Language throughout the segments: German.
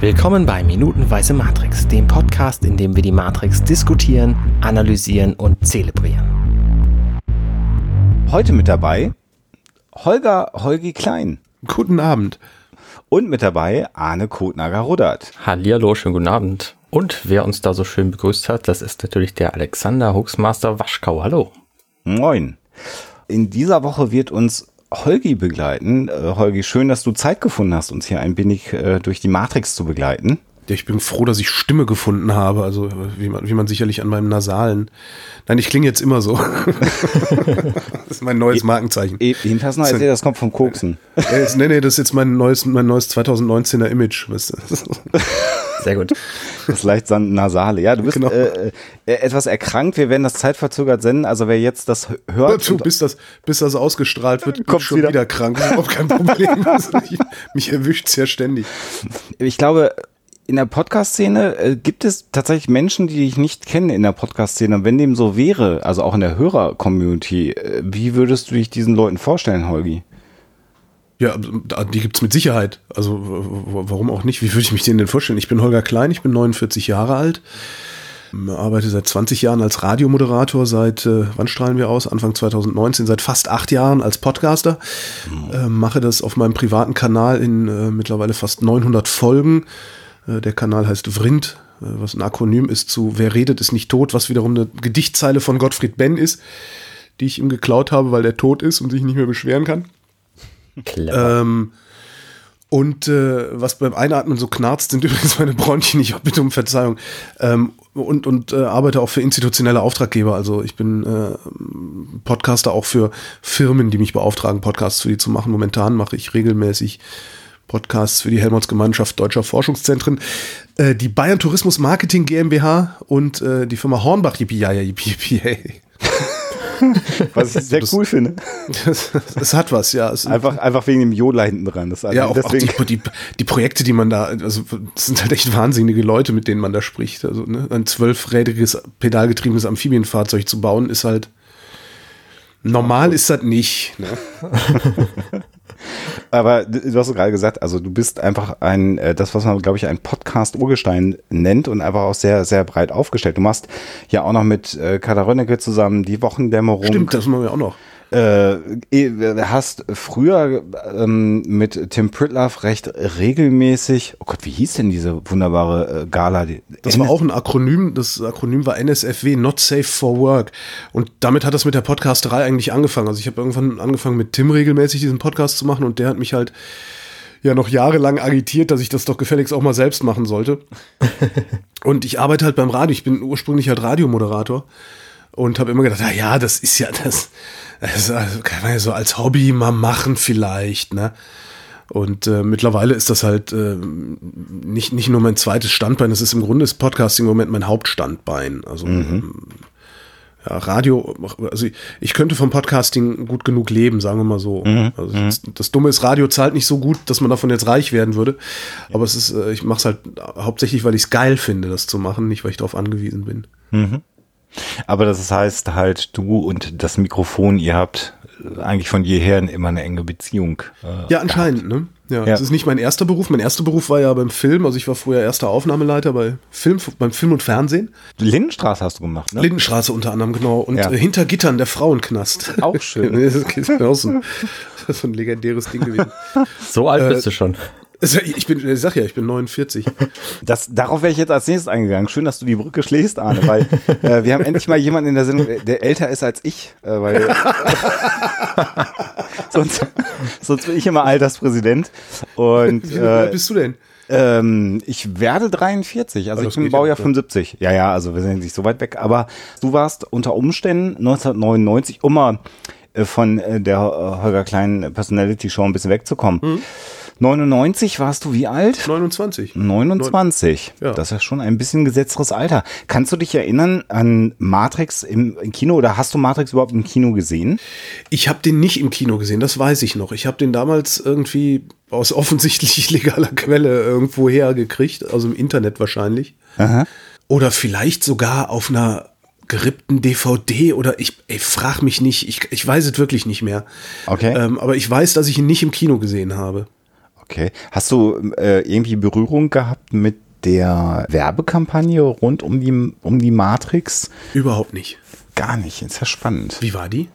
Willkommen bei Minutenweise Matrix, dem Podcast, in dem wir die Matrix diskutieren, analysieren und zelebrieren. Heute mit dabei Holger Holgi Klein. Guten Abend. Und mit dabei Arne Kotnager-Ruddert. Hallihallo, schönen guten Abend. Und wer uns da so schön begrüßt hat, das ist natürlich der Alexander Huxmaster Waschkau. Hallo. Moin. In dieser Woche wird uns Holgi begleiten. Äh, Holgi, schön, dass du Zeit gefunden hast, uns hier ein wenig äh, durch die Matrix zu begleiten. Ja, ich bin froh, dass ich Stimme gefunden habe, also wie man, wie man sicherlich an meinem Nasalen. Nein, ich klinge jetzt immer so. das ist mein neues Markenzeichen. E noch erzählt, das kommt vom Koksen. Äh, nee, nee, das ist jetzt mein neues, mein neues 2019er Image. Weißt du? Sehr gut. Das leicht nasale. Ja, du bist genau. äh, äh, etwas erkrankt. Wir werden das zeitverzögert senden. Also wer jetzt das hört. Hör zu, bis das, bis das ausgestrahlt wird, kommt schon wieder, wieder krank. Auch kein Problem. mich erwischt es ja ständig. Ich glaube, in der Podcast-Szene äh, gibt es tatsächlich Menschen, die ich nicht kenne in der Podcast-Szene. Und wenn dem so wäre, also auch in der Hörer-Community, äh, wie würdest du dich diesen Leuten vorstellen, Holgi? Ja, die gibt's mit Sicherheit. Also warum auch nicht? Wie würde ich mich denen denn vorstellen? Ich bin Holger Klein, ich bin 49 Jahre alt, arbeite seit 20 Jahren als Radiomoderator, seit, äh, wann strahlen wir aus? Anfang 2019, seit fast acht Jahren als Podcaster. Mhm. Äh, mache das auf meinem privaten Kanal in äh, mittlerweile fast 900 Folgen. Äh, der Kanal heißt Vrind, äh, was ein Akronym ist zu Wer redet ist nicht tot, was wiederum eine Gedichtzeile von Gottfried Benn ist, die ich ihm geklaut habe, weil der tot ist und sich nicht mehr beschweren kann. Ähm, und äh, was beim Einatmen so knarzt, sind übrigens meine Bronchien. Ich bitte um Verzeihung. Ähm, und und äh, arbeite auch für institutionelle Auftraggeber. Also ich bin äh, Podcaster auch für Firmen, die mich beauftragen, Podcasts für die zu machen. Momentan mache ich regelmäßig Podcasts für die Helmholtz-Gemeinschaft Deutscher Forschungszentren, äh, die Bayern Tourismus Marketing GmbH und äh, die Firma Hornbach. Yippie, ja, yippie, yippie, hey. was ich sehr das, cool finde. Es hat was, ja. Es einfach, einfach wegen dem Jodler hinten dran. Das ja, auch, deswegen. auch die, die, die, Projekte, die man da, also das sind halt echt wahnsinnige Leute, mit denen man da spricht. Also ne, ein zwölfrädriges, pedalgetriebenes Amphibienfahrzeug zu bauen, ist halt normal ist das nicht. Ne? Aber du hast gerade gesagt, also du bist einfach ein, äh, das, was man, glaube ich, ein Podcast-Urgestein nennt und einfach auch sehr, sehr breit aufgestellt. Du machst ja auch noch mit äh, Kader Rönnecke zusammen die Wochendämmerung. Stimmt, das machen wir auch noch äh, hast früher ähm, mit Tim Pritlove recht regelmäßig, oh Gott, wie hieß denn diese wunderbare äh, Gala? Das war auch ein Akronym, das Akronym war NSFW, Not Safe for Work. Und damit hat das mit der Podcasterei eigentlich angefangen. Also ich habe irgendwann angefangen mit Tim regelmäßig diesen Podcast zu machen und der hat mich halt ja noch jahrelang agitiert, dass ich das doch gefälligst auch mal selbst machen sollte. und ich arbeite halt beim Radio, ich bin ursprünglich halt Radiomoderator und habe immer gedacht, na ja, das ist ja das, das also, kann man ja so als Hobby mal machen vielleicht, ne? Und äh, mittlerweile ist das halt äh, nicht, nicht nur mein zweites Standbein, das ist im Grunde das Podcasting im Moment mein Hauptstandbein. Also mhm. ja, Radio, also ich, ich, könnte vom Podcasting gut genug leben, sagen wir mal so. Mhm. Also das, das, Dumme ist, Radio zahlt nicht so gut, dass man davon jetzt reich werden würde. Aber es ist, äh, ich mache es halt hauptsächlich, weil ich es geil finde, das zu machen, nicht weil ich darauf angewiesen bin. Mhm. Aber das heißt halt, du und das Mikrofon, ihr habt eigentlich von jeher immer eine enge Beziehung. Äh, ja, anscheinend, gehabt. ne? Ja, ja, das ist nicht mein erster Beruf. Mein erster Beruf war ja beim Film. Also ich war früher erster Aufnahmeleiter bei Film, beim Film und Fernsehen. Lindenstraße hast du gemacht, ne? Lindenstraße unter anderem, genau. Und ja. äh, hinter Gittern der Frauenknast. Auch schön. das ist auch so, das ist so ein legendäres Ding gewesen. So alt bist äh, du schon. Ich bin, ich sag ja, ich bin 49. Das, darauf wäre ich jetzt als nächstes eingegangen. Schön, dass du die Brücke schlägst, Arne, weil äh, wir haben endlich mal jemanden in der Sendung, der älter ist als ich, äh, weil sonst, sonst bin ich immer Alterspräsident. Und, Wie äh, bist du denn? Ähm, ich werde 43, also, also ich bin Baujahr ja. 75. Ja, ja, also wir sind nicht so weit weg. Aber du warst unter Umständen 1999, um mal äh, von äh, der äh, Holger Klein Personality Show ein bisschen wegzukommen. Mhm 99 warst du wie alt? 29. 29. Ja. Das ist ja schon ein bisschen gesetzteres Alter. Kannst du dich erinnern an Matrix im, Kino oder hast du Matrix überhaupt im Kino gesehen? Ich habe den nicht im Kino gesehen, das weiß ich noch. Ich habe den damals irgendwie aus offensichtlich legaler Quelle irgendwo hergekriegt, also im Internet wahrscheinlich. Aha. Oder vielleicht sogar auf einer gerippten DVD oder ich, ich frag mich nicht, ich, ich weiß es wirklich nicht mehr. Okay. Ähm, aber ich weiß, dass ich ihn nicht im Kino gesehen habe. Okay. Hast du äh, irgendwie Berührung gehabt mit der Werbekampagne rund um die, um die Matrix? Überhaupt nicht. Gar nicht. Ist ja spannend. Wie war die?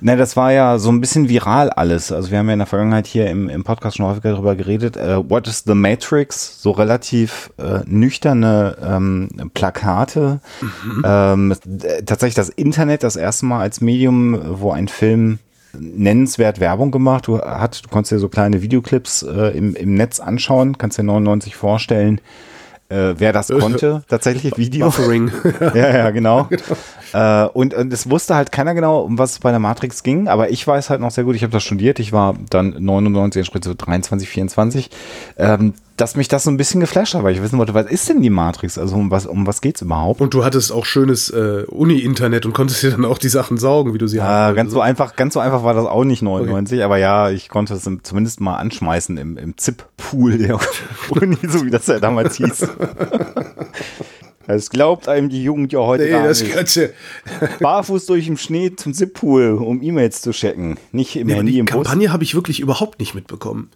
Na, das war ja so ein bisschen viral alles. Also wir haben ja in der Vergangenheit hier im, im Podcast schon häufiger darüber geredet. Uh, What is the Matrix? So relativ äh, nüchterne ähm, Plakate. Mhm. Ähm, tatsächlich das Internet das erste Mal als Medium, wo ein Film nennenswert Werbung gemacht. Du, hat, du konntest dir so kleine Videoclips äh, im, im Netz anschauen, kannst dir 99 vorstellen äh, wer das konnte, tatsächlich Video. Buffering. ja, ja, genau. genau. Äh, und, und es wusste halt keiner genau, um was es bei der Matrix ging, aber ich weiß halt noch sehr gut, ich habe das studiert, ich war dann 99, entsprechend so 23, 24. Ähm, dass mich das so ein bisschen geflasht hat, weil ich wissen wollte, was ist denn die Matrix? Also um was, um was geht's überhaupt? Und du hattest auch schönes äh, Uni-Internet und konntest dir dann auch die Sachen saugen, wie du sie hast. Ganz so einfach, ganz so einfach war das auch nicht 99, okay. aber ja, ich konnte es zumindest mal anschmeißen im, im ZIP-Pool der Uni, so wie das ja damals hieß. Das glaubt einem die Jugend ja heute nee, gar das nicht. Barfuß durch den Schnee zum ZIP-Pool, um E-Mails zu checken. Nicht im nee, Handy die im. Kampagne habe ich wirklich überhaupt nicht mitbekommen.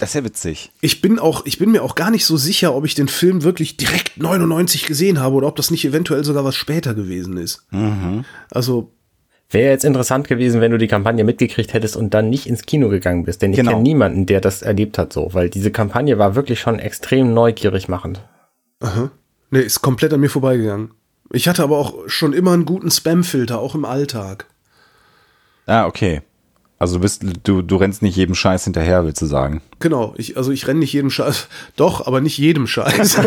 Das ist ja witzig. Ich bin auch, ich bin mir auch gar nicht so sicher, ob ich den Film wirklich direkt 99 gesehen habe oder ob das nicht eventuell sogar was später gewesen ist. Mhm. Also. Wäre jetzt interessant gewesen, wenn du die Kampagne mitgekriegt hättest und dann nicht ins Kino gegangen bist. Denn ich genau. kenne niemanden, der das erlebt hat so, weil diese Kampagne war wirklich schon extrem neugierig machend. Aha. Nee, ist komplett an mir vorbeigegangen. Ich hatte aber auch schon immer einen guten Spam-Filter, auch im Alltag. Ah, okay. Also du bist, du, du rennst nicht jedem Scheiß hinterher, willst du sagen? Genau, ich, also ich renne nicht jedem Scheiß, doch, aber nicht jedem Scheiß.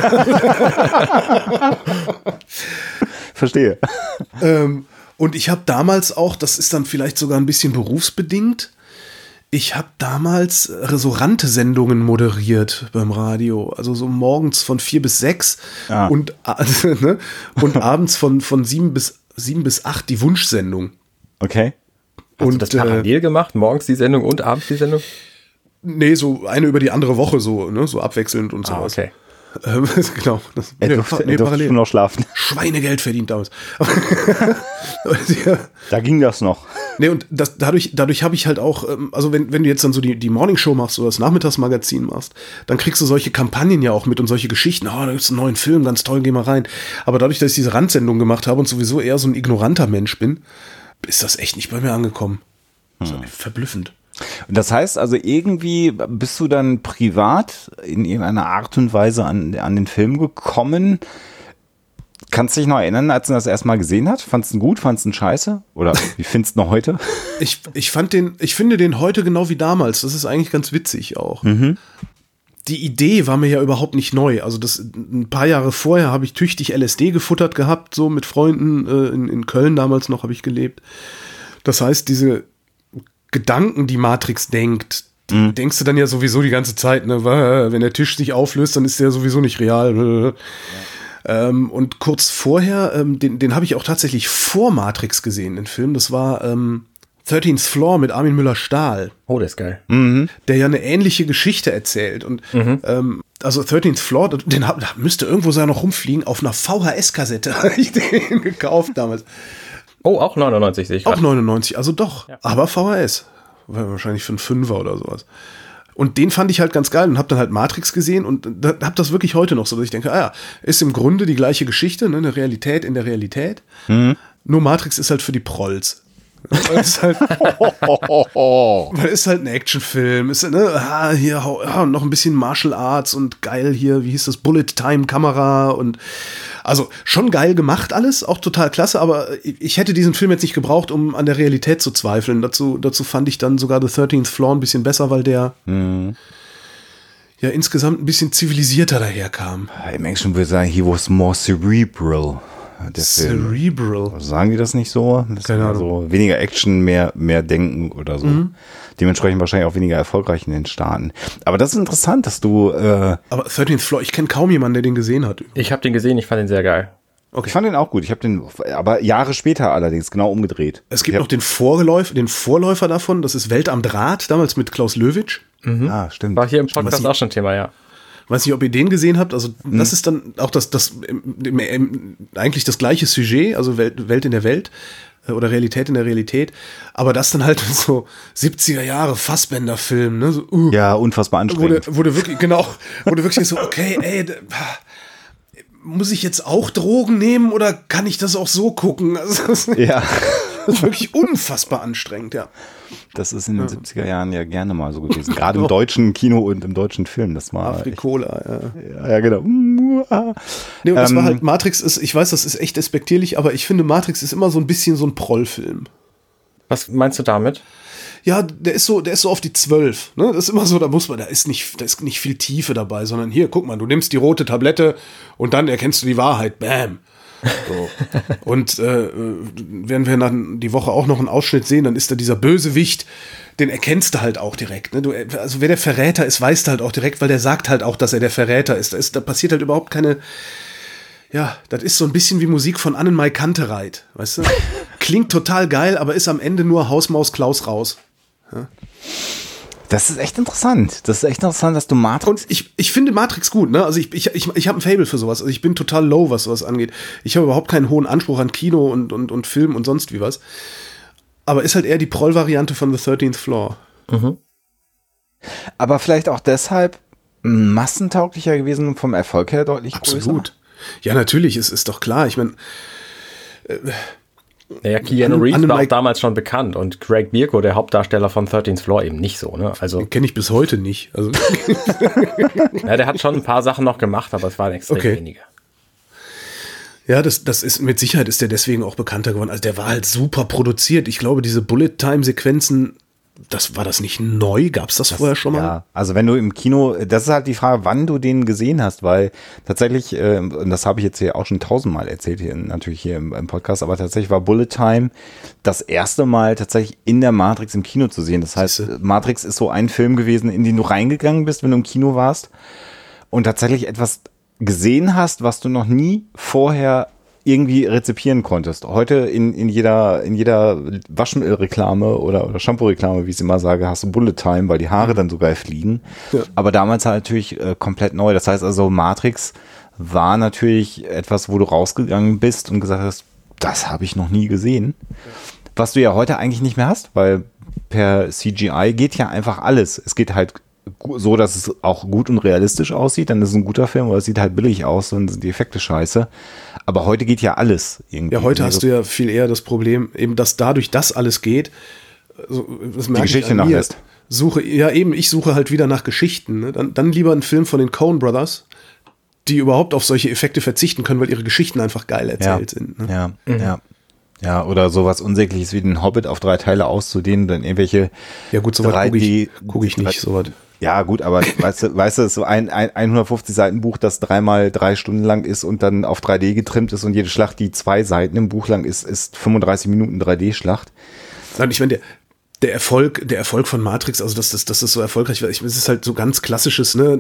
Verstehe. Ähm, und ich habe damals auch, das ist dann vielleicht sogar ein bisschen berufsbedingt, ich habe damals so Rante-Sendungen moderiert beim Radio. Also so morgens von vier bis sechs ah. und, ne, und abends von, von sieben bis sieben bis acht die Wunschsendung. Okay. Hast und, du das parallel äh, gemacht? Morgens die Sendung und abends die Sendung? Nee, so eine über die andere Woche, so, ne, so abwechselnd und so. Ah, okay. Ähm, genau. Das, er nee, durfte, nee, er durfte schon noch schlafen. Schweinegeld verdient damals. da ging das noch. Nee, und das, dadurch, dadurch habe ich halt auch, ähm, also wenn, wenn du jetzt dann so die, die Morningshow machst oder das Nachmittagsmagazin machst, dann kriegst du solche Kampagnen ja auch mit und solche Geschichten. Oh, da gibt es einen neuen Film, ganz toll, geh mal rein. Aber dadurch, dass ich diese Randsendung gemacht habe und sowieso eher so ein ignoranter Mensch bin, ist das echt nicht bei mir angekommen. Hm. verblüffend. Das heißt also, irgendwie bist du dann privat in irgendeiner Art und Weise an, an den Film gekommen. Kannst du dich noch erinnern, als du das erstmal gesehen hast? Fandest du ihn gut? Fandest du ihn scheiße? Oder wie findest du ihn heute? Ich, ich fand den, ich finde den heute genau wie damals. Das ist eigentlich ganz witzig auch. Mhm. Die Idee war mir ja überhaupt nicht neu. Also das ein paar Jahre vorher habe ich tüchtig LSD gefuttert gehabt, so mit Freunden äh, in, in Köln damals noch habe ich gelebt. Das heißt, diese Gedanken, die Matrix denkt, die mhm. denkst du dann ja sowieso die ganze Zeit, ne? Wenn der Tisch sich auflöst, dann ist der sowieso nicht real. Ja. Ähm, und kurz vorher, ähm, den, den habe ich auch tatsächlich vor Matrix gesehen, den Film. Das war ähm, 13th Floor mit Armin Müller-Stahl. Oh, der ist geil. Mhm. Der ja eine ähnliche Geschichte erzählt. Und mhm. ähm, also 13th Floor, den hab, müsste irgendwo sogar noch rumfliegen. Auf einer VHS-Kassette habe ich den gekauft damals. Oh, auch 99 sehe ich. Auch 99, also doch. Ja. Aber VHS. Wahrscheinlich für einen Fünfer oder sowas. Und den fand ich halt ganz geil und hab dann halt Matrix gesehen und hab das wirklich heute noch so, dass ich denke, ah ja, ist im Grunde die gleiche Geschichte, ne, eine Realität in der Realität. Mhm. Nur Matrix ist halt für die Prolls. Weil es halt, weil es halt ein Actionfilm ist, ne, ah, hier ah, noch ein bisschen Martial Arts und geil hier, wie hieß das, Bullet Time Kamera und also schon geil gemacht alles, auch total klasse, aber ich hätte diesen Film jetzt nicht gebraucht, um an der Realität zu zweifeln. Dazu, dazu fand ich dann sogar The 13th Floor ein bisschen besser, weil der mhm. ja insgesamt ein bisschen zivilisierter daherkam. Im Englischen würde ich sagen, he was more cerebral. Cerebral. Sagen die das nicht so? Das Keine Ahnung. So weniger Action, mehr, mehr Denken oder so. Mhm. Dementsprechend wahrscheinlich auch weniger erfolgreich in den Staaten. Aber das ist interessant, dass du. Äh Aber 13th Floor, ich kenne kaum jemanden, der den gesehen hat. Ich habe den gesehen, ich fand den sehr geil. Okay. Ich fand den auch gut. Ich habe den, aber Jahre später allerdings genau umgedreht. Es gibt noch den Vorläufer, den Vorläufer davon. Das ist Welt am Draht, damals mit Klaus Löwitsch. Mhm. Ah, stimmt. War hier im Podcast auch schon Thema, ja. Weiß nicht, ob ihr den gesehen habt. Also, mhm. das ist dann auch das, das eigentlich das gleiche Sujet, also Welt, Welt in der Welt. äh, oder Realität in der Realität. Aber das dann halt so 70er Jahre Fassbender-Film, ne? So, uh, ja, unfassbar anstrengend. Wurde, wurde wirklich, genau, wurde wirklich so, okay, ey, muss ich jetzt auch Drogen nehmen oder kann ich das auch so gucken? Also, ja. Das ist wirklich unfassbar anstrengend, ja. Das ist in den ja. 70er Jahren ja gerne mal so gewesen. Gerade im deutschen Kino und im deutschen Film. Das war. Afrikola, ja. Ja, genau. Nee, und das ähm, war halt, Matrix ist, ich weiß, das ist echt despektierlich, aber ich finde, Matrix ist immer so ein bisschen so ein Prollfilm. Was meinst du damit? Ja, der ist so, der ist so auf die zwölf. Ne? Das ist immer so, da muss man, da ist nicht, da ist nicht viel Tiefe dabei, sondern hier, guck mal, du nimmst die rote Tablette und dann erkennst du die Wahrheit. Bam. So. Und äh, werden wir dann die Woche auch noch einen Ausschnitt sehen, dann ist da dieser Bösewicht, den erkennst du halt auch direkt. Ne? Du, also wer der Verräter ist, weißt du halt auch direkt, weil der sagt halt auch, dass er der Verräter ist. Da, ist, da passiert halt überhaupt keine. Ja, das ist so ein bisschen wie Musik von Annenmai Kantereit, weißt du? Klingt total geil, aber ist am Ende nur Hausmaus Klaus raus. Ja? Das ist echt interessant. Das ist echt interessant, dass du Matrix. Und ich, ich finde Matrix gut, ne? Also ich, ich, ich, ich habe ein Fable für sowas. Also ich bin total low, was sowas angeht. Ich habe überhaupt keinen hohen Anspruch an Kino und, und, und Film und sonst wie was. Aber ist halt eher die Proll-Variante von The 13th Floor. Mhm. Aber vielleicht auch deshalb massentauglicher gewesen und vom Erfolg her deutlich Absolut. größer. Ja, natürlich, es ist doch klar. Ich meine, äh, naja, Keanu Reeves war auch damals schon bekannt und Craig Mirko, der Hauptdarsteller von 13th Floor, eben nicht so. Ne? Also kenne ich bis heute nicht. Also ja, der hat schon ein paar Sachen noch gemacht, aber es waren extrem okay. wenige. Ja, das, das ist mit Sicherheit ist der deswegen auch bekannter geworden. Also der war halt super produziert. Ich glaube, diese Bullet-Time-Sequenzen das war das nicht neu? Gab es das, das, vorher schon mal? Ja, also wenn du im Kino, das ist halt die Frage, wann du den gesehen hast, weil tatsächlich, äh, und das habe ich jetzt hier auch schon tausendmal erzählt, hier natürlich hier im, im, Podcast, aber tatsächlich war Bullet Time das erste Mal tatsächlich in der Matrix im Kino zu sehen. Das heißt, Matrix ist so ein Film gewesen, in den du reingegangen bist, wenn du im Kino warst und tatsächlich etwas gesehen hast, was du noch nie vorher irgendwie rezipieren konntest. Heute in, in jeder, in jeder Waschmittelreklame oder, oder Shampoo-Reklame, wie ich es immer sage, hast du Bullet Time, weil die Haare dann sogar fliegen. Ja. Aber damals halt natürlich äh, komplett neu. Das heißt also, Matrix war natürlich etwas, wo du rausgegangen bist und gesagt hast, das habe ich noch nie gesehen. Was du ja heute eigentlich nicht mehr hast, weil per CGI geht ja einfach alles. Es geht halt so, dass es auch gut und realistisch aussieht, dann ist es ein guter Film, aber es sieht halt billig aus, dann sind die Effekte scheiße. Aber heute geht ja alles irgendwie. Ja, heute hast du ja viel eher das Problem, eben, dass dadurch das alles geht, also, das die Geschichte nachlässt. Suche, ja, eben, ich suche halt wieder nach Geschichten. Ne? Dann, dann lieber einen Film von den Coen Brothers, die überhaupt auf solche Effekte verzichten können, weil ihre Geschichten einfach geil erzählt ja. sind. Ne? Ja, mhm. ja. Ja, oder sowas Unsägliches wie den Hobbit auf drei Teile auszudehnen, dann irgendwelche. Ja, gut, sowas gucke ich, guck ich nicht, sowas. Ja, gut, aber weißt du, weißt du, so ein, ein 150 Seiten Buch, das dreimal drei Stunden lang ist und dann auf 3D getrimmt ist und jede Schlacht, die zwei Seiten im Buch lang ist, ist 35 Minuten 3D-Schlacht. Nein, ich meine, der, der Erfolg, der Erfolg von Matrix, also dass das, das ist so erfolgreich war, ich, es ist halt so ganz klassisches, ne,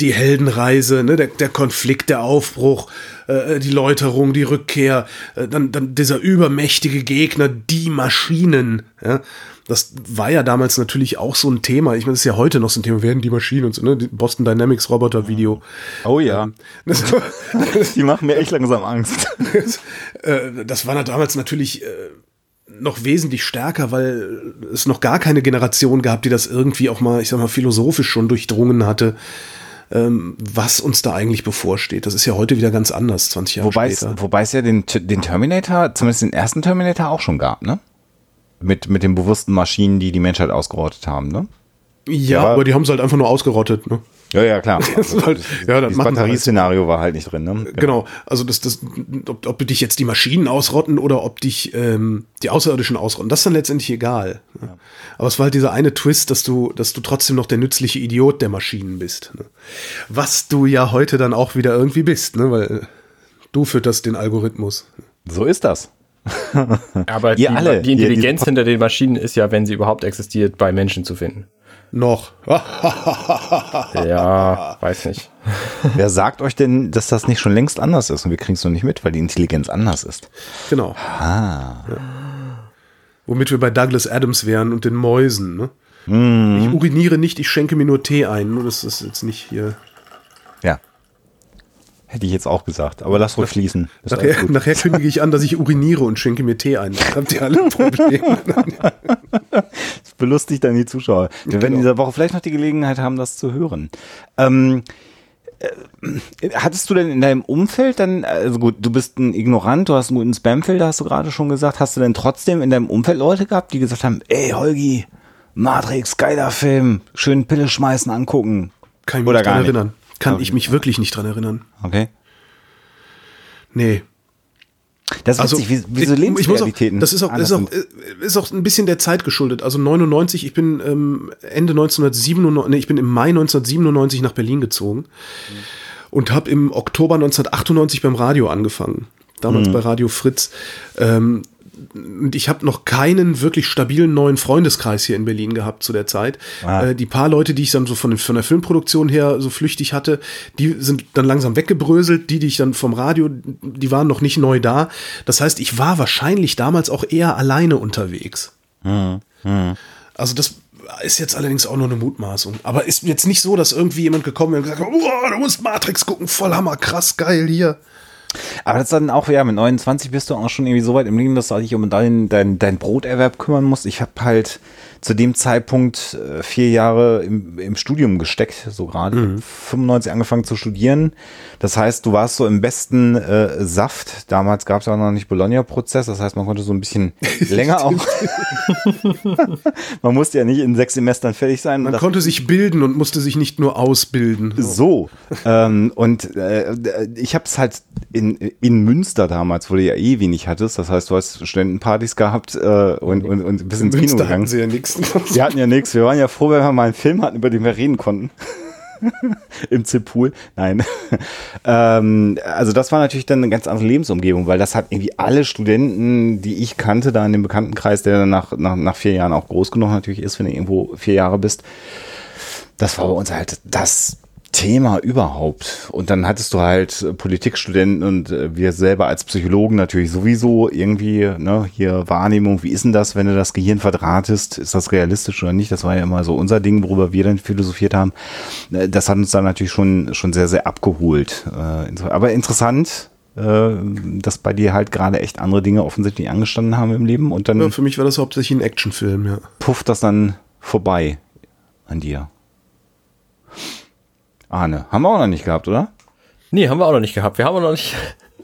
die Heldenreise, ne, der, der Konflikt, der Aufbruch, äh, die Läuterung, die Rückkehr, äh, dann, dann dieser übermächtige Gegner, die Maschinen, ja. Das war ja damals natürlich auch so ein Thema. Ich meine, das ist ja heute noch so ein Thema, werden die Maschinen und so, ne? Die Boston Dynamics Roboter Video. Oh ja. Das, die machen mir echt langsam Angst. Das, äh, das war damals natürlich äh, noch wesentlich stärker, weil es noch gar keine Generation gab, die das irgendwie auch mal, ich sag mal, philosophisch schon durchdrungen hatte ähm, was uns da eigentlich bevorsteht. Das ist ja heute wieder ganz anders, 20 Jahre wobei später. Es, wobei es ja den, den Terminator, zumindest den ersten Terminator auch schon gab, ne? Mit, mit den bewussten Maschinen, die die Menschheit ausgerottet haben, ne? Ja, aber die haben es halt einfach nur ausgerottet, ne? Ja, ja, klar. Also, halt, ja, das Batterieszenario halt. war halt nicht drin, ne? Genau. genau. Also das, das, ob, ob dich jetzt die Maschinen ausrotten oder ob dich ähm, die Außerirdischen ausrotten, das ist dann letztendlich egal. Ja. Aber es war halt dieser eine Twist, dass du, dass du trotzdem noch der nützliche Idiot der Maschinen bist. Ne? Was du ja heute dann auch wieder irgendwie bist, ne? Weil du fütterst den Algorithmus. So ist das. Aber die, alle, die Intelligenz hinter den Maschinen ist ja, wenn sie überhaupt existiert, bei Menschen zu finden. Noch. ja, weiß nicht. Wer sagt euch denn, dass das nicht schon längst anders ist und wir kriegen es noch nicht mit, weil die Intelligenz anders ist? Genau. Ah. Ja. Womit wir bei Douglas Adams wären und den Mäusen. Ne? Mm. Ich uriniere nicht, ich schenke mir nur Tee ein. Das ist jetzt nicht hier. Ja. Hätte ich jetzt auch gesagt, aber lass ruhig fließen. Nachher, nachher kündige ich an, dass ich uriniere und schenke mir Tee ein. Dann habt ihr alle Probleme. das belustigt dann die Zuschauer. Wir genau. werden in dieser Woche vielleicht noch die Gelegenheit haben, das zu hören. Ähm, äh, hattest du denn in deinem Umfeld dann, also gut, du bist ein Ignorant, du hast einen guten Spamfilter, hast du gerade schon gesagt, hast du denn trotzdem in deinem Umfeld Leute gehabt, die gesagt haben, ey Holgi, Matrix, geiler Film, schön Pille schmeißen, angucken? Kann ich mich Oder gar erinnern. Kann ich mich wirklich nicht dran erinnern. Okay. Nee. Das ist also, witzig, wie, wie so Lebensrealitäten. das ist auch, ist, auch, ist auch ein bisschen der Zeit geschuldet. Also 99, ich bin ähm, Ende 1997, nee, ich bin im Mai 1997 nach Berlin gezogen mhm. und habe im Oktober 1998 beim Radio angefangen. Damals mhm. bei Radio Fritz. Ähm, und ich habe noch keinen wirklich stabilen neuen Freundeskreis hier in Berlin gehabt zu der Zeit. Ah. Äh, die paar Leute, die ich dann so von, von der Filmproduktion her so flüchtig hatte, die sind dann langsam weggebröselt. Die, die ich dann vom Radio, die waren noch nicht neu da. Das heißt, ich war wahrscheinlich damals auch eher alleine unterwegs. Mhm. Mhm. Also das ist jetzt allerdings auch nur eine Mutmaßung. Aber ist jetzt nicht so, dass irgendwie jemand gekommen ist und gesagt hat, oh, du musst Matrix gucken, voll hammer, krass, geil hier. Aber das ist dann auch, ja, mit 29 bist du auch schon irgendwie so weit im Leben, dass du dich um dein, dein, dein Broterwerb kümmern musst. Ich habe halt zu dem Zeitpunkt äh, vier Jahre im, im Studium gesteckt, so gerade. Mhm. 95 angefangen zu studieren. Das heißt, du warst so im besten äh, Saft. Damals gab es auch noch nicht Bologna-Prozess. Das heißt, man konnte so ein bisschen länger auch. man musste ja nicht in sechs Semestern fertig sein. Man konnte sich bilden und musste sich nicht nur ausbilden. So. ähm, und äh, ich habe es halt in, in Münster damals, wo du ja eh wenig hattest. Das heißt, du hast Studentenpartys gehabt äh, und, und, und bis ins Kino gegangen. Sie ja nix nichts. Wir hatten ja nichts. Wir waren ja froh, wenn wir mal einen Film hatten, über den wir reden konnten. Im Zippool. Nein. ähm, also das war natürlich dann eine ganz andere Lebensumgebung, weil das hat irgendwie alle Studenten, die ich kannte, da in dem Bekanntenkreis, der dann nach, nach, nach vier Jahren auch groß genug natürlich ist, wenn du irgendwo vier Jahre bist, das war bei uns halt das Thema überhaupt. Und dann hattest du halt äh, Politikstudenten und äh, wir selber als Psychologen natürlich sowieso irgendwie, ne, hier Wahrnehmung, wie ist denn das, wenn du das Gehirn verdrahtest? Ist das realistisch oder nicht? Das war ja immer so unser Ding, worüber wir dann philosophiert haben. Äh, das hat uns dann natürlich schon, schon sehr, sehr abgeholt. Aber interessant, dass bei dir halt gerade echt andere Dinge offensichtlich angestanden haben im Leben und dann. Ja, für mich war das hauptsächlich ein Actionfilm, ja. Pufft das dann vorbei an dir. Arne. Haben wir auch noch nicht gehabt, oder? Nee, haben wir auch noch nicht gehabt. Wir haben auch noch nicht,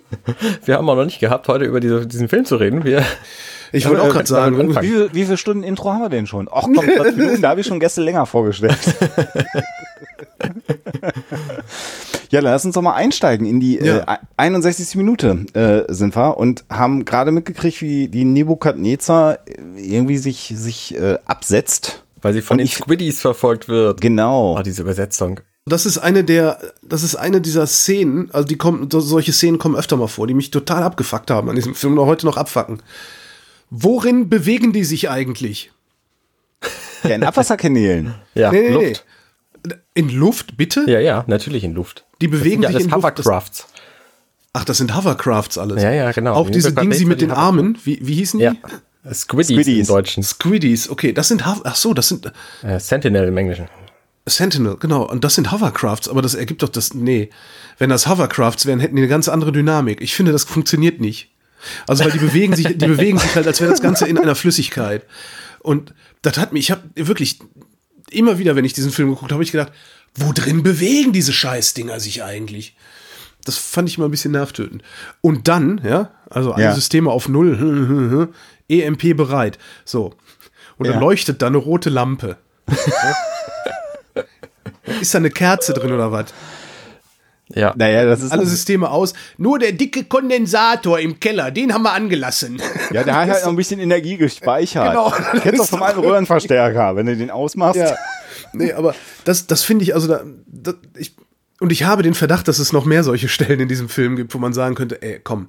wir haben auch noch nicht gehabt, heute über diese, diesen Film zu reden. Wir, ich wollte auch gerade sagen, wie, viel, wie viele Stunden Intro haben wir denn schon? Ach komm, Minuten, da habe ich schon gestern länger vorgestellt. ja, dann lass uns doch mal einsteigen in die ja. äh, 61. Minute äh, sind wir und haben gerade mitgekriegt, wie die Nebukadnezar irgendwie sich, sich äh, absetzt. Weil sie von und den Squiddies verfolgt wird. Genau. Oh, diese Übersetzung. Das ist eine der, das ist eine dieser Szenen, also die kommen, solche Szenen kommen öfter mal vor, die mich total abgefuckt haben an diesem Film und heute noch abfacken. Worin bewegen die sich eigentlich? Ja, in Abwasserkanälen. ja, nee, nee, Luft. Nee. In Luft, bitte? Ja, ja, natürlich in Luft. Die bewegen das sich in Hovercrafts. Luft. Ach, das sind Hovercrafts alles. Ja, ja, genau. Auch diese Dinge, sie mit den Armen, wie, wie hießen ja. die? Squiddies, Squiddies im Deutschen. Squiddies, okay, das sind, ach so, das sind. Äh, Sentinel im Englischen. Sentinel, genau. Und das sind Hovercrafts, aber das ergibt doch das. Nee. Wenn das Hovercrafts wären, hätten die eine ganz andere Dynamik. Ich finde, das funktioniert nicht. Also, weil die bewegen sich, die bewegen sich halt, als wäre das Ganze in einer Flüssigkeit. Und das hat mich, ich habe wirklich immer wieder, wenn ich diesen Film geguckt habe, ich gedacht, wo drin bewegen diese Scheißdinger sich eigentlich? Das fand ich immer ein bisschen nervtötend. Und dann, ja, also alle ja. Systeme auf Null, EMP bereit. So. Und dann ja. leuchtet da eine rote Lampe. Ist da eine Kerze drin oder was? Ja. Naja, das ist alle Systeme aus. Nur der dicke Kondensator im Keller, den haben wir angelassen. Ja, der hat halt noch ein bisschen Energie gespeichert. Genau. Kennst du vom alten Röhrenverstärker, wenn du den ausmachst. Ja. Nee, aber das, das finde ich, also da, das, ich, und ich habe den Verdacht, dass es noch mehr solche Stellen in diesem Film gibt, wo man sagen könnte, ey, komm,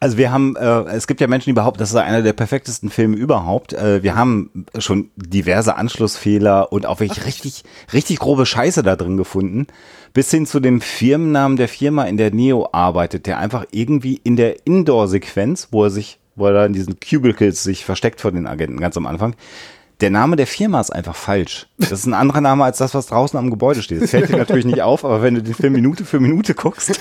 also wir haben, äh, es gibt ja Menschen, die behaupten, das ist einer der perfektesten Filme überhaupt. Äh, wir haben schon diverse Anschlussfehler und auch wirklich richtig, richtig grobe Scheiße da drin gefunden. Bis hin zu dem Firmennamen der Firma, in der Neo arbeitet, der einfach irgendwie in der Indoor-Sequenz, wo er sich, wo er da in diesen Cubicles sich versteckt vor den Agenten ganz am Anfang, der Name der Firma ist einfach falsch. Das ist ein anderer Name als das, was draußen am Gebäude steht. Das fällt dir natürlich nicht auf, aber wenn du den Film Minute für Minute guckst,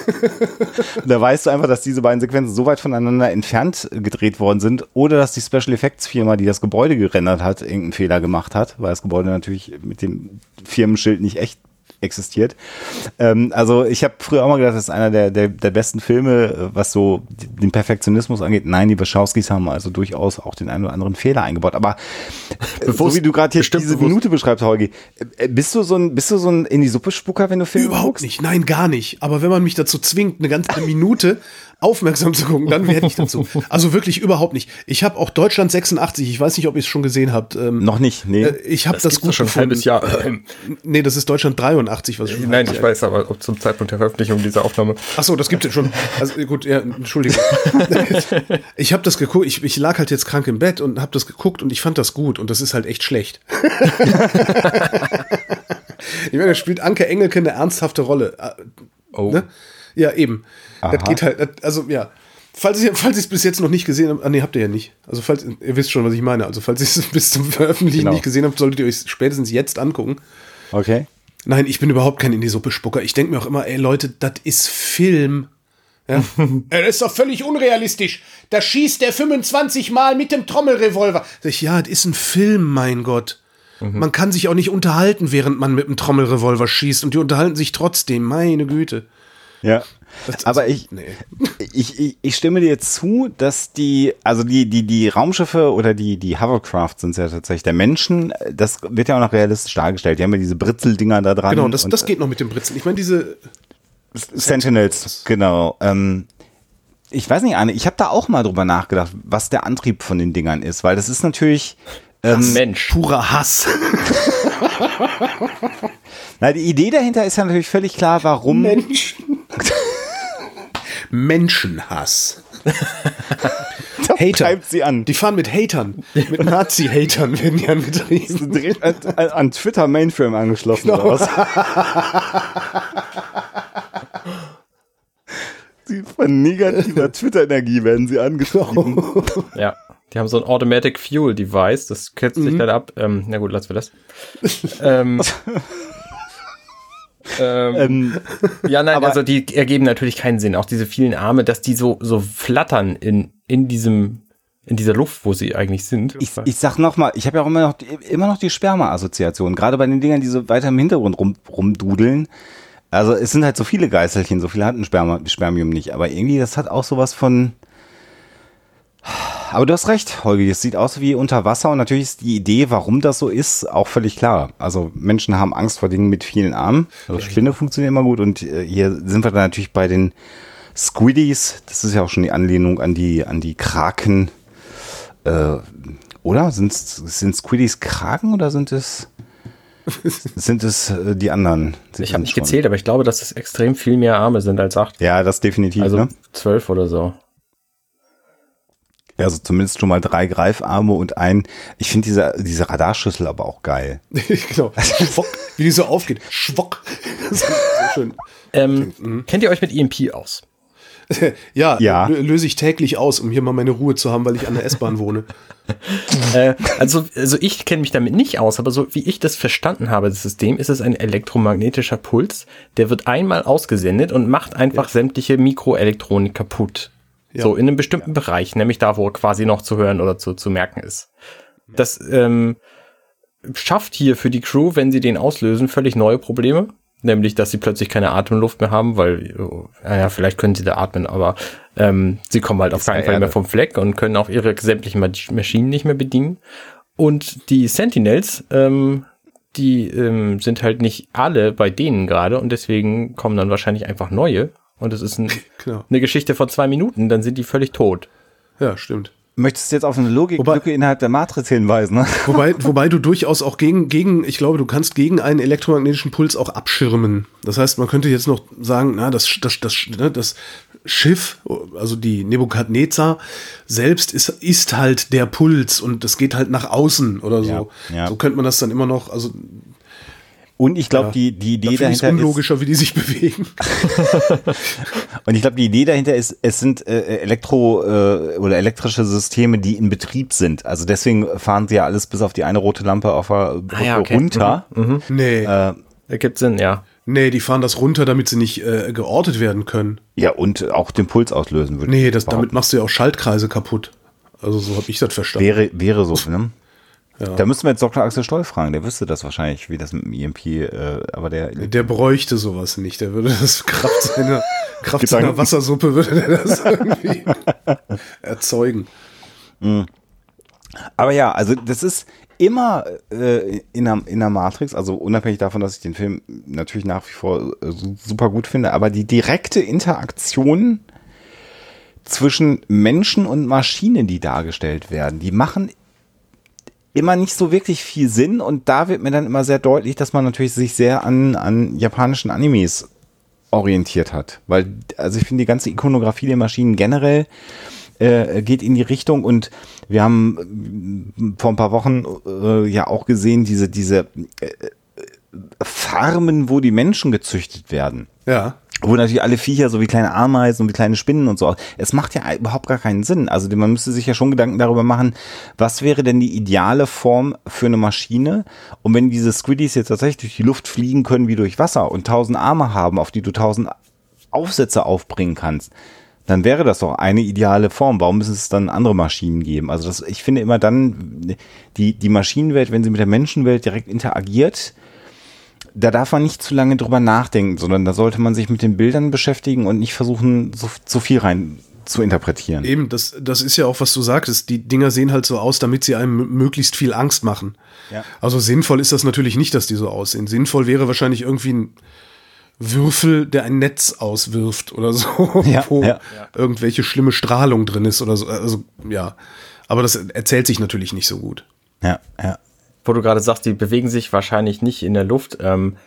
da weißt du einfach, dass diese beiden Sequenzen so weit voneinander entfernt gedreht worden sind oder dass die Special Effects Firma, die das Gebäude gerendert hat, irgendeinen Fehler gemacht hat, weil das Gebäude natürlich mit dem Firmenschild nicht echt existiert. Ähm, also ich habe früher auch mal gedacht, das ist einer der, der, der besten Filme, was so den Perfektionismus angeht. Nein, die Wachowskis haben also durchaus auch den einen oder anderen Fehler eingebaut. Aber äh, bewusst, so wie du gerade hier diese bewusst. Minute beschreibst, Holgi, äh, bist du so ein, bist du so ein in die Suppe Spucker, wenn du Filme Überhaupt guckst? nicht, nein, gar nicht. Aber wenn man mich dazu zwingt, eine ganze Minute aufmerksam zu gucken, dann werde ich dazu. Also wirklich überhaupt nicht. Ich habe auch Deutschland 86, ich weiß nicht, ob ihr es schon gesehen habt. Ähm, Noch nicht, nee. Äh, ich habe das, das gut schon ein halbes Jahr. nee, das ist Deutschland 83, was ich Nein, ich weiß aber ob zum Zeitpunkt der Veröffentlichung dieser Aufnahme. Ach so, das gibt es schon. Also gut, ja, Entschuldigung. ich habe das geguckt, ich, ich lag halt jetzt krank im Bett und habe das geguckt und ich fand das gut und das ist halt echt schlecht. ich meine, da spielt Anke Engelke eine ernsthafte Rolle. Äh, oh. Ne? Ja, eben. Aha. Das geht halt, also ja. Falls ihr falls es bis jetzt noch nicht gesehen habt, ah, nee, habt ihr ja nicht. Also falls, ihr wisst schon, was ich meine. Also falls ihr es bis zum Veröffentlichen genau. nicht gesehen habt, solltet ihr euch spätestens jetzt angucken. Okay. Nein, ich bin überhaupt kein in die Suppe Spucker. Ich denke mir auch immer, ey Leute, das ist Film. Ja. das ist doch völlig unrealistisch. Da schießt der 25 Mal mit dem Trommelrevolver. Ich, ja, das ist ein Film, mein Gott. Mhm. Man kann sich auch nicht unterhalten, während man mit dem Trommelrevolver schießt. Und die unterhalten sich trotzdem, meine Güte. Ja. Aber ich, nee. ich, ich, ich stimme dir zu, dass die, also die, die, die Raumschiffe oder die, die Hovercraft sind ja tatsächlich der Menschen, das wird ja auch noch realistisch dargestellt. Die haben ja diese Britzeldinger da dran. Genau, das, das geht noch mit dem Britzeln. Ich meine, diese Sentinels, genau. Ähm, ich weiß nicht, Anne, ich habe da auch mal drüber nachgedacht, was der Antrieb von den Dingern ist, weil das ist natürlich ähm, Mensch. purer Hass. Na, die Idee dahinter ist ja natürlich völlig klar, warum. Menschen. Menschenhass. Hater. Treibt sie an. Die fahren mit Hatern, mit Nazi-Hatern werden die angetrieben. An, an, Twitter Mainframe angeschlossen genau. oder was? die von negativer Twitter-Energie werden sie angetrieben. Ja. Die haben so ein Automatic Fuel Device, das kürzt sich mhm. dann ab. Ähm, na gut, lassen wir das. ähm, ähm, ähm, ja, nein, also die ergeben natürlich keinen Sinn. Auch diese vielen Arme, dass die so, so flattern in, in diesem, in dieser Luft, wo sie eigentlich sind. Ich, ich sag nochmal, ich habe ja auch immer noch, immer noch die Sperma-Assoziation. Gerade bei den Dingern, die so weiter im Hintergrund rum, rumdudeln. Also es sind halt so viele Geißelchen, so viele hatten Sperma, Spermium nicht. Aber irgendwie, das hat auch sowas von, aber du hast recht, Holgi. Es sieht aus wie unter Wasser und natürlich ist die Idee, warum das so ist, auch völlig klar. Also Menschen haben Angst vor Dingen mit vielen Armen. Also Spinne funktioniert immer gut und äh, hier sind wir dann natürlich bei den Squiddies. Das ist ja auch schon die Anlehnung an die an die Kraken. Äh, oder sind sind Squiddies Kraken oder sind es sind es äh, die anderen? Ich habe nicht schon. gezählt, aber ich glaube, dass es extrem viel mehr Arme sind als acht. Ja, das definitiv. Also ne? zwölf oder so. Ja, also zumindest schon mal drei Greifarme und ein. Ich finde diese, diese Radarschüssel aber auch geil. genau. Schwock, wie die so aufgeht. Schwock. so schön. Ähm, mhm. Kennt ihr euch mit EMP aus? ja, ja. löse ich täglich aus, um hier mal meine Ruhe zu haben, weil ich an der S-Bahn wohne. äh, also, also ich kenne mich damit nicht aus, aber so wie ich das verstanden habe, das System, ist es ein elektromagnetischer Puls, der wird einmal ausgesendet und macht einfach ja. sämtliche Mikroelektronik kaputt. Ja. So in einem bestimmten ja. Bereich, nämlich da, wo er quasi noch zu hören oder zu, zu merken ist. Das ähm, schafft hier für die Crew, wenn sie den auslösen, völlig neue Probleme. Nämlich, dass sie plötzlich keine Atemluft mehr haben, weil, naja, vielleicht können sie da atmen, aber ähm, sie kommen halt auf keinen Fall mehr vom Fleck und können auch ihre sämtlichen Maschinen nicht mehr bedienen. Und die Sentinels, ähm, die ähm, sind halt nicht alle bei denen gerade und deswegen kommen dann wahrscheinlich einfach neue und es ist ein, genau. eine Geschichte von zwei Minuten, dann sind die völlig tot. Ja, stimmt. Möchtest du jetzt auf eine Logiklücke innerhalb der Matrix hinweisen? Ne? Wobei, wobei du durchaus auch gegen, gegen, ich glaube, du kannst gegen einen elektromagnetischen Puls auch abschirmen. Das heißt, man könnte jetzt noch sagen, na, das, das, das, ne, das Schiff, also die Nebukadnezar selbst ist, ist halt der Puls und das geht halt nach außen oder so. Ja, ja. So könnte man das dann immer noch, also Und ich glaube, ja. die, die Idee dahinter ist unlogischer, wie die sich bewegen. und ich glaube, die Idee dahinter ist, es sind äh, Elektro äh, oder elektrische Systeme, die in Betrieb sind. Also deswegen fahren sie ja alles bis auf die eine rote Lampe auf der ah, ja, okay. runter. Mhm. Mhm. Nee. Äh, Ergibt Sinn, ja. Nee, die fahren das runter, damit sie nicht äh, geortet werden können. Ja, und auch den Puls auslösen würden. Nee, das, damit machst du ja auch Schaltkreise kaputt. Also so habe ich das verstanden. Wäre, wäre so, ne? Ja. Da müssten wir jetzt Dr. Axel Stoll fragen, der wüsste das wahrscheinlich, wie das mit dem EMP, äh, aber der. Der bräuchte sowas nicht. Der würde das Kraft seiner, Kraft seiner Wassersuppe würde der das irgendwie erzeugen. Mhm. Aber ja, also das ist immer äh, in, der, in der Matrix, also unabhängig davon, dass ich den Film natürlich nach wie vor äh, super gut finde, aber die direkte Interaktion zwischen Menschen und Maschinen, die dargestellt werden, die machen immer nicht so wirklich viel Sinn und da wird mir dann immer sehr deutlich, dass man natürlich sich sehr an, an japanischen Animes orientiert hat, weil also ich finde die ganze Ikonografie der Maschinen generell äh, geht in die Richtung und wir haben äh, vor ein paar Wochen äh, ja auch gesehen diese diese äh, Farmen, wo die Menschen gezüchtet werden. Ja wo natürlich alle Viecher so wie kleine Ameisen und wie kleine Spinnen und so. Es macht ja überhaupt gar keinen Sinn. Also man müsste sich ja schon Gedanken darüber machen, was wäre denn die ideale Form für eine Maschine? Und wenn diese Squiddies jetzt tatsächlich durch die Luft fliegen können wie durch Wasser und tausend Arme haben, auf die du tausend Aufsätze aufbringen kannst, dann wäre das doch eine ideale Form. Warum müssen es dann andere Maschinen geben? Also das, ich finde immer dann, die, die Maschinenwelt, wenn sie mit der Menschenwelt direkt interagiert, da darf man nicht zu lange drüber nachdenken, sondern da sollte man sich mit den Bildern beschäftigen und nicht versuchen, so, so viel rein zu interpretieren. Eben, das, das ist ja auch, was du sagtest. Die Dinger sehen halt so aus, damit sie einem möglichst viel Angst machen. Ja. Also sinnvoll ist das natürlich nicht, dass die so aussehen. Sinnvoll wäre wahrscheinlich irgendwie ein Würfel, der ein Netz auswirft oder so, ja, wo ja. irgendwelche schlimme Strahlung drin ist oder so. Also, ja. Aber das erzählt sich natürlich nicht so gut. Ja, ja wo du gerade sagst, die bewegen sich wahrscheinlich nicht in der Luft. Ähm,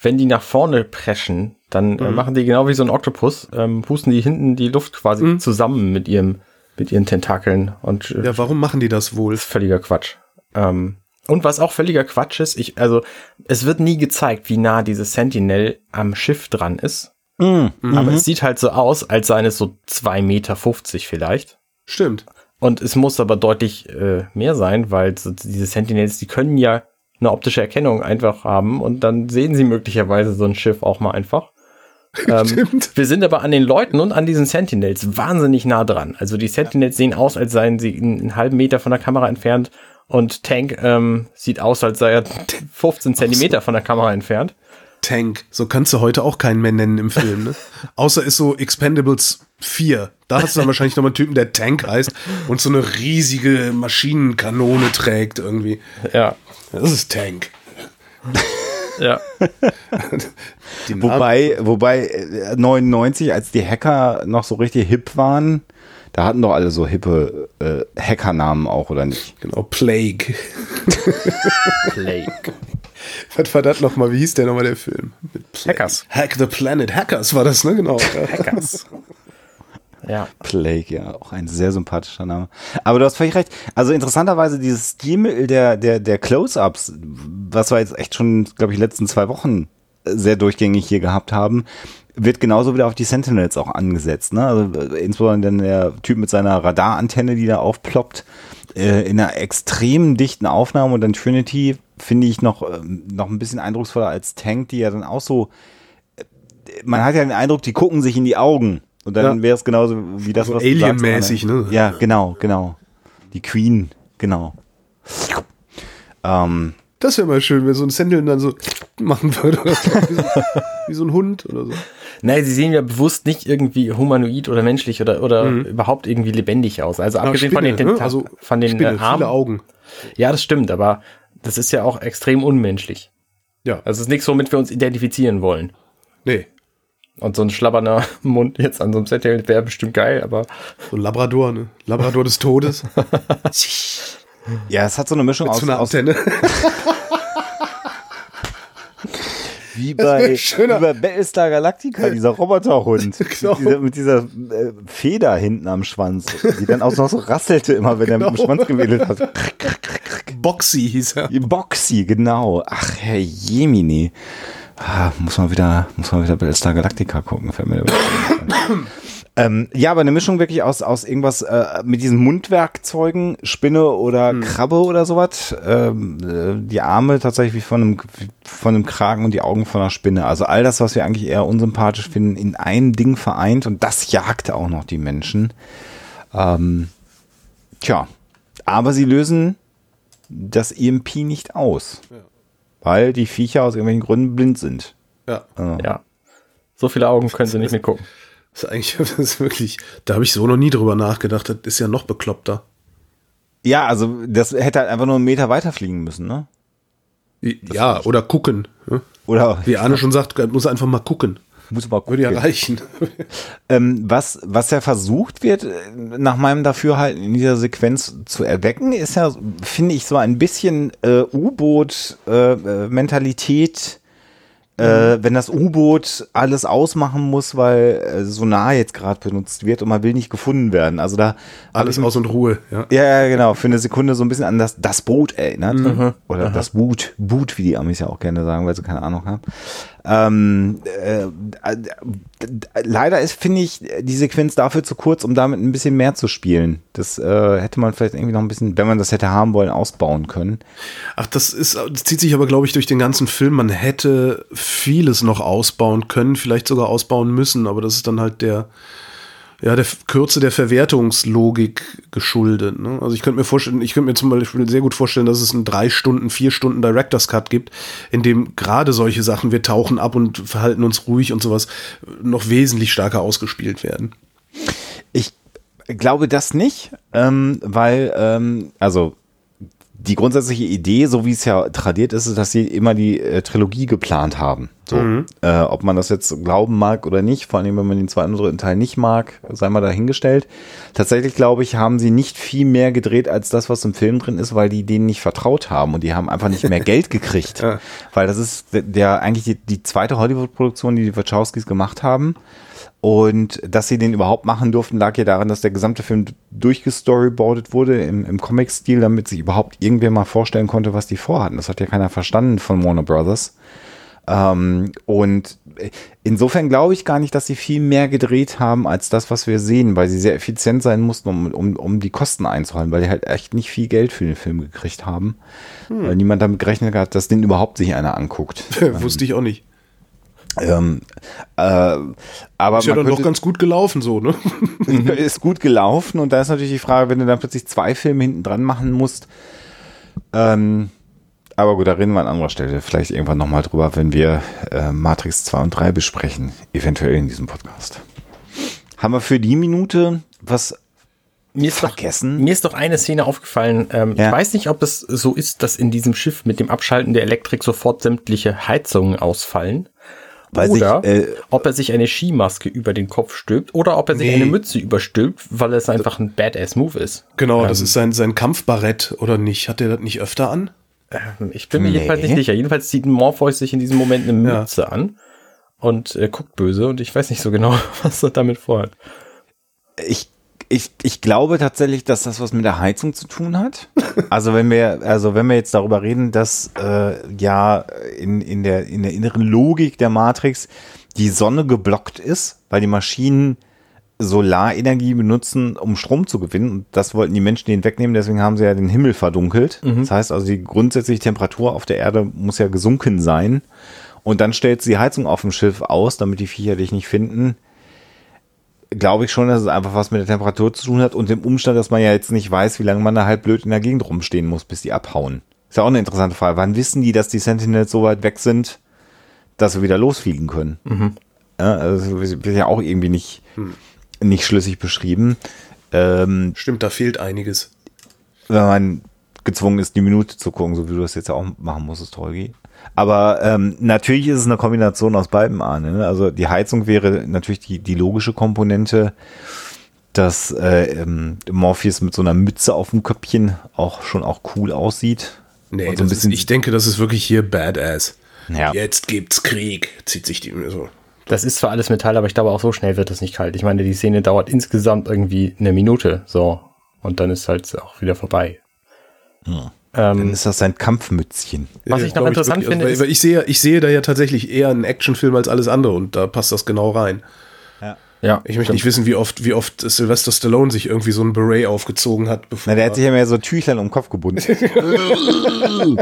wenn die nach vorne preschen, dann äh, mhm. äh, machen die genau wie so ein Oktopus, ähm, pusten die hinten die Luft quasi mhm. zusammen mit ihrem, mit ihren Tentakeln. Und, äh, ja, warum machen die das wohl? Ist völliger Quatsch. Ähm, und was auch völliger Quatsch ist, ich, also, es wird nie gezeigt, wie nah dieses Sentinel am Schiff dran ist. Mhm. Aber es sieht halt so aus, als seien es so zwei Meter fünfzig vielleicht. Stimmt. Und es muss aber deutlich äh, mehr sein, weil so diese Sentinels, die können ja eine optische Erkennung einfach haben und dann sehen sie möglicherweise so ein Schiff auch mal einfach. ähm, wir sind aber an den Leuten und an diesen Sentinels wahnsinnig nah dran. Also die Sentinels sehen aus, als seien sie einen halben Meter von der Kamera entfernt und Tank ähm, sieht aus, als sei er 15 Zentimeter von der Kamera entfernt. Tank, so kannst du heute auch keinen mehr nennen im Film, ne? Außer ist so Expendables 4. Da hast du dann wahrscheinlich nochmal einen Typen, der Tank heißt und so eine riesige Maschinenkanone trägt irgendwie. Ja. Das ist Tank. Ja. wobei, wobei 99, äh, als die Hacker noch so richtig hip waren, da hatten doch alle so hippe äh, Hackernamen auch, oder nicht? Genau, Plague. Plague. Was war das nochmal? Wie hieß der nochmal der Film? Hackers. Hack the Planet. Hackers war das, ne? Genau. Hackers. Ja. Plague, ja, auch ein sehr sympathischer Name. Aber du hast völlig recht. Also interessanterweise dieses Stilmittel der, der, der Close-Ups, was wir jetzt echt schon, glaube ich, letzten zwei Wochen sehr durchgängig hier gehabt haben, wird genauso wieder auf die Sentinels auch angesetzt. Ne? Also äh, insbesondere der Typ mit seiner Radarantenne, die da aufploppt, äh, in einer extrem dichten Aufnahme und dann Trinity finde ich noch, äh, noch ein bisschen eindrucksvoller als Tank, die ja dann auch so, äh, man hat ja den Eindruck, die gucken sich in die Augen und dann ja. wäre es genauso wie das, so was Alien-mäßig, ne? Ja, genau, genau. Die Queen, genau. Ähm, das wäre mal schön, wenn so ein Sentinel dann so machen würde. wie so ein Hund oder so. Nein, sie sehen ja bewusst nicht irgendwie humanoid oder menschlich oder, oder mhm. überhaupt irgendwie lebendig aus. Also abgesehen Spinne, von den, ne? also von den Spinne, Armen. Viele Augen. Ja, das stimmt, aber das ist ja auch extrem unmenschlich. Ja. Also es ist nichts, womit wir uns identifizieren wollen. Nee. Und so ein schlabberner Mund jetzt an so einem Setting wäre bestimmt geil, aber. So ein Labrador, ne? Labrador des Todes. ja, es hat so eine Mischung Mit aus. So eine Antenne. wie bei, wie bei Battlestar Galactica, dieser Roboterhund. genau. Mit dieser, mit dieser äh, Feder hinten am Schwanz, die dann auch noch so rasselte immer, wenn genau. er mit dem Schwanz gewedelt hat. Boxy hieß er. Boxy, genau. Ach, Herr Jemini. Ah, muss man wieder, muss man wieder Battlestar Galactica gucken, fällt mir ähm, ja, aber eine Mischung wirklich aus, aus irgendwas äh, mit diesen Mundwerkzeugen, Spinne oder hm. Krabbe oder sowas. Ähm, äh, die Arme tatsächlich wie von einem, von einem Kragen und die Augen von einer Spinne. Also all das, was wir eigentlich eher unsympathisch finden, in ein Ding vereint und das jagt auch noch die Menschen. Ähm, tja, aber sie lösen das EMP nicht aus. Ja. Weil die Viecher aus irgendwelchen Gründen blind sind. Ja. Also. Ja. So viele Augen können sie nicht mehr gucken. Das ist eigentlich das ist wirklich, da habe ich so noch nie drüber nachgedacht. Das ist ja noch bekloppter. Ja, also das hätte halt einfach nur einen Meter weiterfliegen müssen, ne? Ja, oder gucken. Ne? Oder wie Arne schon sagt, muss einfach mal gucken. Muss aber Würde ja reichen. ähm, was, was ja versucht wird, nach meinem Dafürhalten in dieser Sequenz zu erwecken, ist ja, finde ich, so ein bisschen äh, U-Boot-Mentalität. Äh, äh, wenn das U-Boot alles ausmachen muss, weil äh, Sonar jetzt gerade benutzt wird und man will nicht gefunden werden. Also da alles aus und Ruhe. Ja. ja, genau. Für eine Sekunde so ein bisschen an das, das Boot erinnert. Mhm. Oder Aha. das Boot, Boot, wie die Amis ja auch gerne sagen, weil sie keine Ahnung haben. Ähm, äh, leider ist, finde ich, die Sequenz dafür zu kurz, um damit ein bisschen mehr zu spielen. Das äh, hätte man vielleicht irgendwie noch ein bisschen, wenn man das hätte haben wollen, ausbauen können. Ach, das ist, das zieht sich aber, glaube ich, durch den ganzen Film. Man hätte vieles noch ausbauen können, vielleicht sogar ausbauen müssen, aber das ist dann halt der, ja, der Kürze der Verwertungslogik geschuldet. Ne? Also ich könnte mir vorstellen, ich könnte mir zum Beispiel sehr gut vorstellen, dass es einen drei Stunden, vier Stunden Director's Cut gibt, in dem gerade solche Sachen, wir tauchen ab und verhalten uns ruhig und sowas, noch wesentlich stärker ausgespielt werden. Ich glaube das nicht, ähm, weil, ähm, also die grundsätzliche Idee, so wie es ja tradiert ist, ist, dass sie immer die äh, Trilogie geplant haben. So, mhm. äh, ob man das jetzt glauben mag oder nicht, vor allem wenn man den zweiten und dritten Teil nicht mag, sei mal dahingestellt. Tatsächlich glaube ich, haben sie nicht viel mehr gedreht als das, was im Film drin ist, weil die denen nicht vertraut haben und die haben einfach nicht mehr Geld gekriegt. Ja. Weil das ist der, der eigentlich die, die zweite Hollywood-Produktion, die die Wachowskis gemacht haben. Und dass sie den überhaupt machen durften, lag ja daran, dass der gesamte Film durchgestoryboardet wurde im, im Comic-Stil, damit sich überhaupt irgendwer mal vorstellen konnte, was die vorhatten. Das hat ja keiner verstanden von Warner Brothers. Ähm, und insofern glaube ich gar nicht, dass sie viel mehr gedreht haben als das, was wir sehen, weil sie sehr effizient sein mussten, um, um, um die Kosten einzuhalten, weil die halt echt nicht viel Geld für den Film gekriegt haben. Hm. Weil niemand damit gerechnet hat, dass den überhaupt sich einer anguckt. Wusste ich auch nicht. Ähm, äh, aber ist ja dann doch ganz gut gelaufen, so, ne? ist gut gelaufen und da ist natürlich die Frage, wenn du dann plötzlich zwei Filme hinten dran machen musst. Ähm, aber gut, da reden wir an anderer Stelle vielleicht irgendwann nochmal drüber, wenn wir äh, Matrix 2 und 3 besprechen, eventuell in diesem Podcast. Haben wir für die Minute was mir ist vergessen? Doch, mir ist doch eine Szene aufgefallen. Ähm, ja. Ich weiß nicht, ob es so ist, dass in diesem Schiff mit dem Abschalten der Elektrik sofort sämtliche Heizungen ausfallen. Oder sich, äh, ob er sich eine Skimaske über den Kopf stülpt oder ob er sich nee. eine Mütze überstülpt, weil es einfach ein Badass-Move ist. Genau, ähm, das ist sein, sein Kampfbarett, oder nicht? Hat er das nicht öfter an? Ähm, ich bin mir nee. jedenfalls nicht sicher. Jedenfalls zieht Morpheus sich in diesem Moment eine Mütze ja. an und äh, guckt böse und ich weiß nicht so genau, was er damit vorhat. Ich ich, ich glaube tatsächlich, dass das was mit der Heizung zu tun hat. Also wenn wir, also wenn wir jetzt darüber reden, dass äh, ja in, in, der, in der inneren Logik der Matrix die Sonne geblockt ist, weil die Maschinen Solarenergie benutzen, um Strom zu gewinnen. Und das wollten die Menschen den wegnehmen, deswegen haben sie ja den Himmel verdunkelt. Mhm. Das heißt also, die grundsätzliche Temperatur auf der Erde muss ja gesunken sein. Und dann stellt sie die Heizung auf dem Schiff aus, damit die Viecher dich nicht finden glaube ich schon, dass es einfach was mit der Temperatur zu tun hat und dem Umstand, dass man ja jetzt nicht weiß, wie lange man da halt blöd in der Gegend rumstehen muss, bis die abhauen. Ist ja auch eine interessante Frage. Wann wissen die, dass die Sentinels so weit weg sind, dass sie wieder losfliegen können? Mhm. Ja, also wird ja auch irgendwie nicht, hm. nicht schlüssig beschrieben. Ähm, Stimmt, da fehlt einiges. Wenn man gezwungen ist, die Minute zu gucken, so wie du das jetzt auch machen musstest, Holgi. Aber ähm, natürlich ist es eine Kombination aus beiden Arne. Ne? Also die Heizung wäre natürlich die, die logische Komponente, dass äh, ähm, Morpheus mit so einer Mütze auf dem Köpfchen auch schon auch cool aussieht. Nee, so ein bisschen ist, ich denke, das ist wirklich hier Badass. Ja. Jetzt gibt's Krieg, zieht sich die so. Das ist zwar alles Metall, aber ich glaube auch so schnell wird das nicht kalt. Ich meine, die Szene dauert insgesamt irgendwie eine Minute, so. Und dann ist halt auch wieder vorbei. Hm. Ähm, Dann ist das sein Kampfmützchen. Was ja, ich noch interessant ich finde, also, weil, ich sehe, ich sehe da ja tatsächlich eher einen Actionfilm als alles andere und da passt das genau rein. Ja. Ja, ich möchte nicht wissen, wie oft, wie oft Sylvester Stallone sich irgendwie so ein Beret aufgezogen hat. Bevor Na, der hat sich ja mehr so Tüchlein um den Kopf gebunden.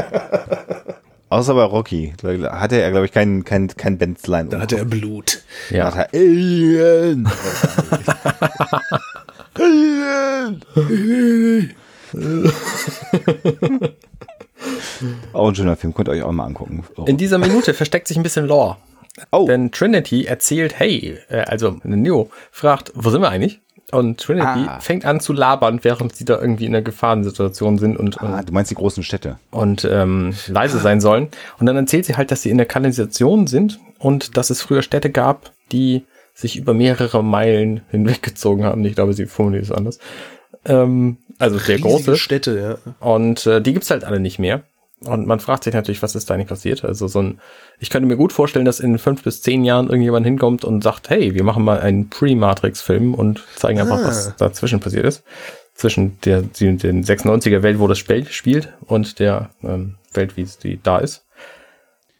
Außer bei Rocky hatte er, glaube ich, kein, kein, kein Benzlein. Da hatte er Blut. Ja. Da hat er Alien. Alien. auch ein schöner Film, könnt ihr euch auch mal angucken. In dieser Minute versteckt sich ein bisschen Lore. Oh. Denn Trinity erzählt, hey, äh, also Neo fragt, wo sind wir eigentlich? Und Trinity ah. fängt an zu labern, während sie da irgendwie in einer Gefahrensituation sind und, ah, du meinst die großen Städte und ähm, leise sein sollen. Und dann erzählt sie halt, dass sie in der Kanalisation sind und dass es früher Städte gab, die sich über mehrere Meilen hinweggezogen haben. Ich glaube, sie formuliert es anders. Ähm, also sehr große Städte, ja. Und äh, die gibt's halt alle nicht mehr. Und man fragt sich natürlich, was ist da eigentlich passiert? Also so ein, ich könnte mir gut vorstellen, dass in fünf bis zehn Jahren irgendjemand hinkommt und sagt, hey, wir machen mal einen Pre-Matrix-Film und zeigen ah. einfach, was dazwischen passiert ist. Zwischen der, den 96er Welt, wo das Spiel spielt und der ähm, Welt, wie es die da ist.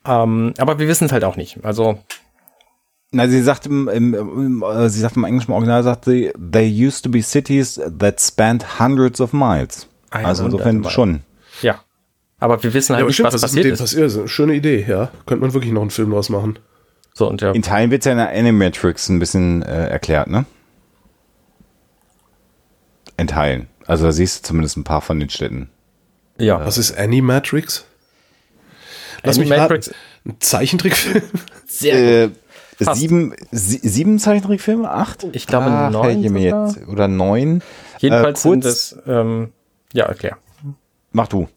Ähm, aber wir wissen es halt auch nicht. Also na, sie sagt im, im, im, äh, sie sagt im englischen Original, sagt sie, they used to be cities that spanned hundreds of miles. Also insofern schon. Ja. Aber wir wissen halt ja, nicht, stimmt, was, was passiert ist. Passiert ist. Schöne Idee, ja. Könnte man wirklich noch einen Film draus machen. So, und ja. In Teilen wird es ja in der Animatrix ein bisschen äh, erklärt, ne? In Teilen. Also da siehst du zumindest ein paar von den Städten. Ja. Was ist Animatrix? Lass Animatrix. mich Ein Zeichentrickfilm? Sehr äh, sieben, sieben Zeichentrickfilme? Acht? Ich glaube Ach, neun. Jetzt, oder neun. Jedenfalls äh, kurz, sind es, ähm, ja, erklär. Mach du.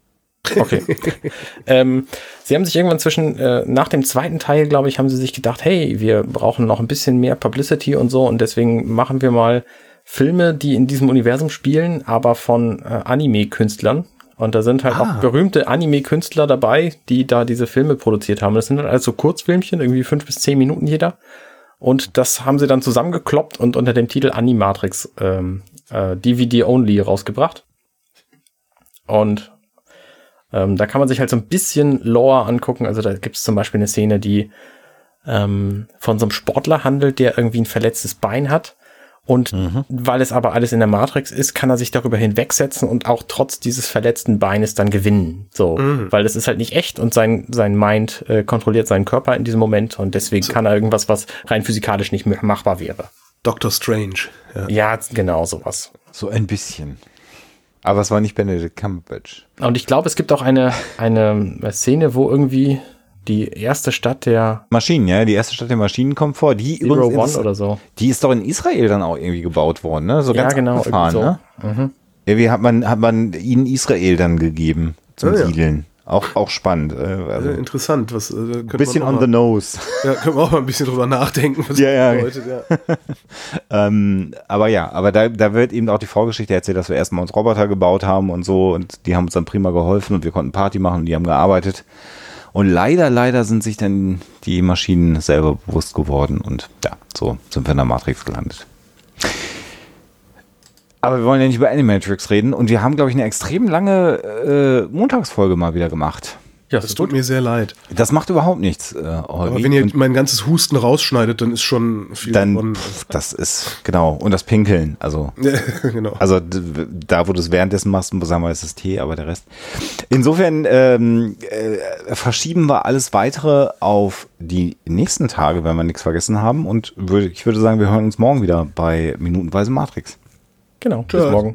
Okay. ähm, sie haben sich irgendwann zwischen, äh, nach dem zweiten Teil, glaube ich, haben sie sich gedacht, hey, wir brauchen noch ein bisschen mehr Publicity und so und deswegen machen wir mal Filme, die in diesem Universum spielen, aber von äh, Anime-Künstlern. Und da sind halt ah. auch berühmte Anime-Künstler dabei, die da diese Filme produziert haben. Das sind halt also Kurzfilmchen, irgendwie fünf bis zehn Minuten jeder. Und das haben sie dann zusammengekloppt und unter dem Titel Animatrix ähm, äh, DVD Only rausgebracht. Und ähm, da kann man sich halt so ein bisschen Lore angucken. Also da gibt es zum Beispiel eine Szene, die ähm, von so einem Sportler handelt, der irgendwie ein verletztes Bein hat. Und mhm. weil es aber alles in der Matrix ist, kann er sich darüber hinwegsetzen und auch trotz dieses verletzten Beines dann gewinnen. So, mhm. weil es ist halt nicht echt und sein, sein Mind äh, kontrolliert seinen Körper in diesem Moment und deswegen so. kann er irgendwas, was rein physikalisch nicht mehr machbar wäre. Doctor Strange. Ja, ja genau sowas. So ein bisschen. Aber es war nicht Benedict Cumberbatch. Und ich glaube, es gibt auch eine, eine Szene, wo irgendwie die erste Stadt der Maschinen, ja, die erste Stadt der Maschinen kommt vor. Die Zero übrigens, One oder so. Die ist doch in Israel dann auch irgendwie gebaut worden, ne? So ja, ganz genau, abgefahren, so. ne? Mhm. Irgendwie hat man, hat man ihnen Israel dann gegeben zum ja, Siedeln. Auch, auch spannend. Äh, also interessant. Was, äh, ein bisschen on mal, the nose. Ja, können wir auch mal ein bisschen drüber nachdenken, was ja, ja. bedeutet. Ja. ähm, aber ja, aber da, da wird eben auch die Vorgeschichte erzählt, dass wir erstmal uns Roboter gebaut haben und so und die haben uns dann prima geholfen und wir konnten Party machen und die haben gearbeitet. Und leider, leider sind sich dann die Maschinen selber bewusst geworden und ja, so sind wir in der Matrix gelandet. Aber wir wollen ja nicht über Animatrix reden und wir haben, glaube ich, eine extrem lange äh, Montagsfolge mal wieder gemacht. Ja, das, das tut mir sehr leid. Das macht überhaupt nichts. Äh, Aber wenn ihr mein ganzes Husten rausschneidet, dann ist schon viel dann, davon. Das ist, genau. Und das Pinkeln. Also, genau. also da, wo du es währenddessen machst, sagen wir, ist es Tee, aber der Rest. Insofern ähm, äh, verschieben wir alles weitere auf die nächsten Tage, wenn wir nichts vergessen haben. Und würde, ich würde sagen, wir hören uns morgen wieder bei Minutenweise Matrix. Genau. Tschüss. Bis morgen.